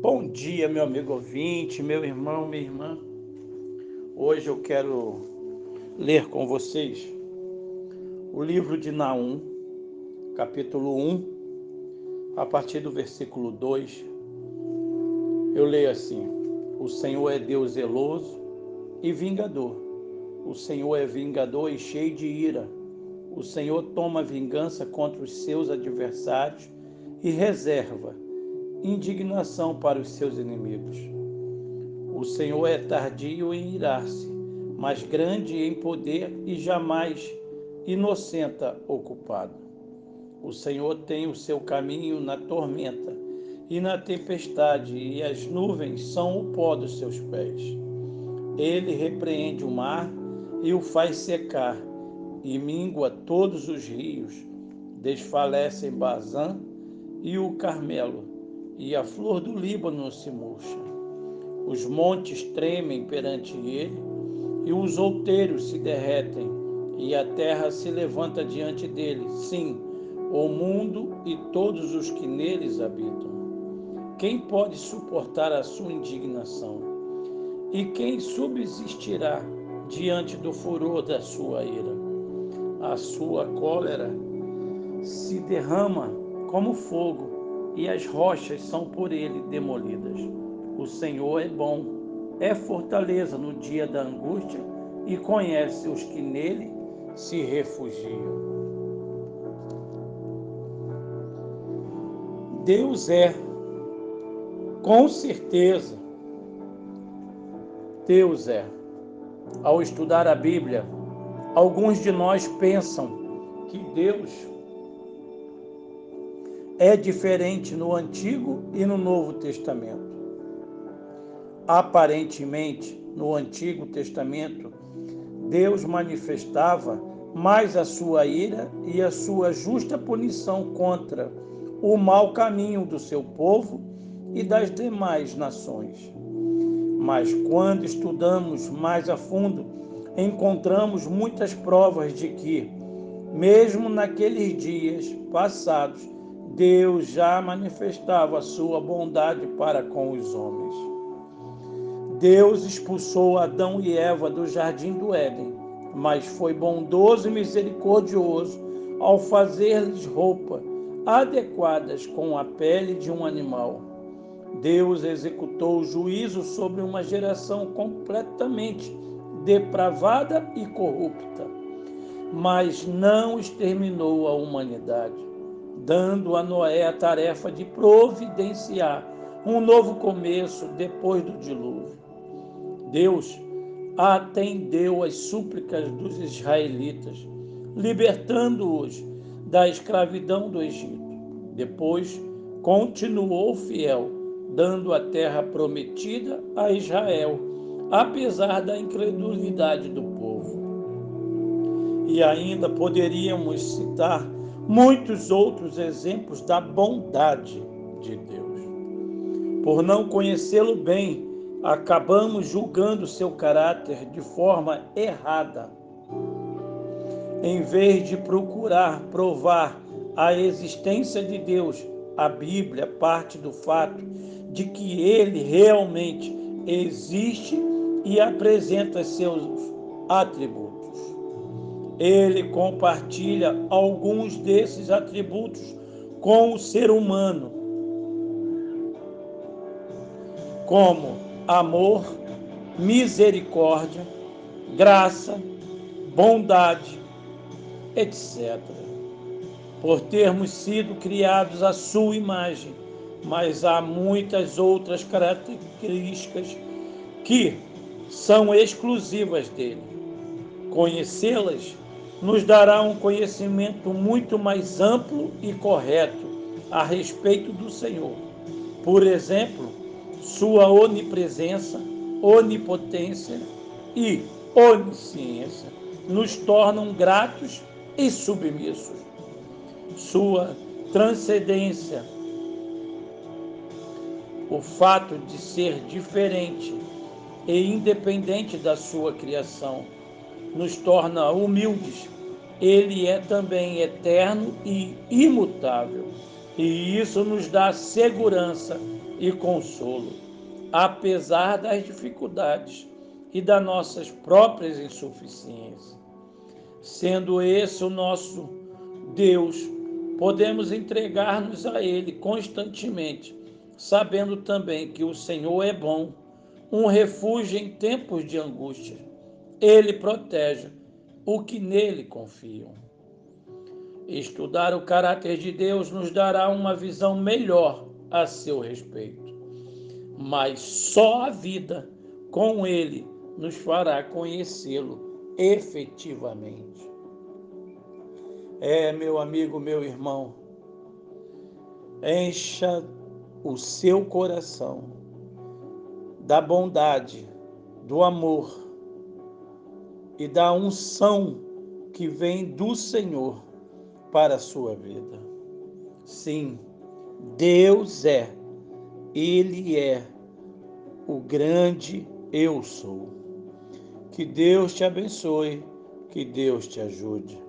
Bom dia, meu amigo ouvinte, meu irmão, minha irmã. Hoje eu quero ler com vocês o livro de Naum, capítulo 1, a partir do versículo 2. Eu leio assim: O Senhor é Deus zeloso e vingador. O Senhor é vingador e cheio de ira. O Senhor toma vingança contra os seus adversários e reserva indignação para os seus inimigos. O Senhor é tardio em irar-se, mas grande em poder e jamais inocenta o culpado. O Senhor tem o seu caminho na tormenta e na tempestade, e as nuvens são o pó dos seus pés. Ele repreende o mar e o faz secar, e mingua todos os rios, desfalecem Bazã e o Carmelo e a flor do Líbano se murcha. Os montes tremem perante ele, e os outeiros se derretem, e a terra se levanta diante dele, sim, o mundo e todos os que neles habitam. Quem pode suportar a sua indignação? E quem subsistirá diante do furor da sua ira? A sua cólera se derrama como fogo e as rochas são por ele demolidas. O Senhor é bom, é fortaleza no dia da angústia e conhece os que nele se refugiam. Deus é, com certeza, Deus é. Ao estudar a Bíblia, alguns de nós pensam que Deus é diferente no Antigo e no Novo Testamento. Aparentemente, no Antigo Testamento, Deus manifestava mais a sua ira e a sua justa punição contra o mau caminho do seu povo e das demais nações. Mas quando estudamos mais a fundo, encontramos muitas provas de que, mesmo naqueles dias passados, Deus já manifestava sua bondade para com os homens. Deus expulsou Adão e Eva do jardim do Éden, mas foi bondoso e misericordioso ao fazer-lhes roupa adequadas com a pele de um animal. Deus executou o juízo sobre uma geração completamente depravada e corrupta, mas não exterminou a humanidade dando a Noé a tarefa de providenciar um novo começo depois do dilúvio. Deus atendeu às súplicas dos israelitas, libertando-os da escravidão do Egito. Depois, continuou fiel, dando a terra prometida a Israel, apesar da incredulidade do povo. E ainda poderíamos citar muitos outros exemplos da bondade de Deus. Por não conhecê-lo bem, acabamos julgando seu caráter de forma errada. Em vez de procurar provar a existência de Deus, a Bíblia parte do fato de que ele realmente existe e apresenta seus atributos ele compartilha alguns desses atributos com o ser humano, como amor, misericórdia, graça, bondade, etc. Por termos sido criados à sua imagem, mas há muitas outras características que são exclusivas dele. Conhecê-las nos dará um conhecimento muito mais amplo e correto a respeito do Senhor. Por exemplo, sua onipresença, onipotência e onisciência nos tornam gratos e submissos. Sua transcendência, o fato de ser diferente e independente da sua criação, nos torna humildes, ele é também eterno e imutável. E isso nos dá segurança e consolo, apesar das dificuldades e das nossas próprias insuficiências. Sendo esse o nosso Deus, podemos entregar-nos a Ele constantemente, sabendo também que o Senhor é bom, um refúgio em tempos de angústia. Ele protege o que nele confiam. Estudar o caráter de Deus nos dará uma visão melhor a seu respeito. Mas só a vida com Ele nos fará conhecê-lo efetivamente. É, meu amigo, meu irmão, encha o seu coração da bondade, do amor e da unção que vem do Senhor para a sua vida. Sim, Deus é, Ele é o grande eu sou. Que Deus te abençoe, que Deus te ajude.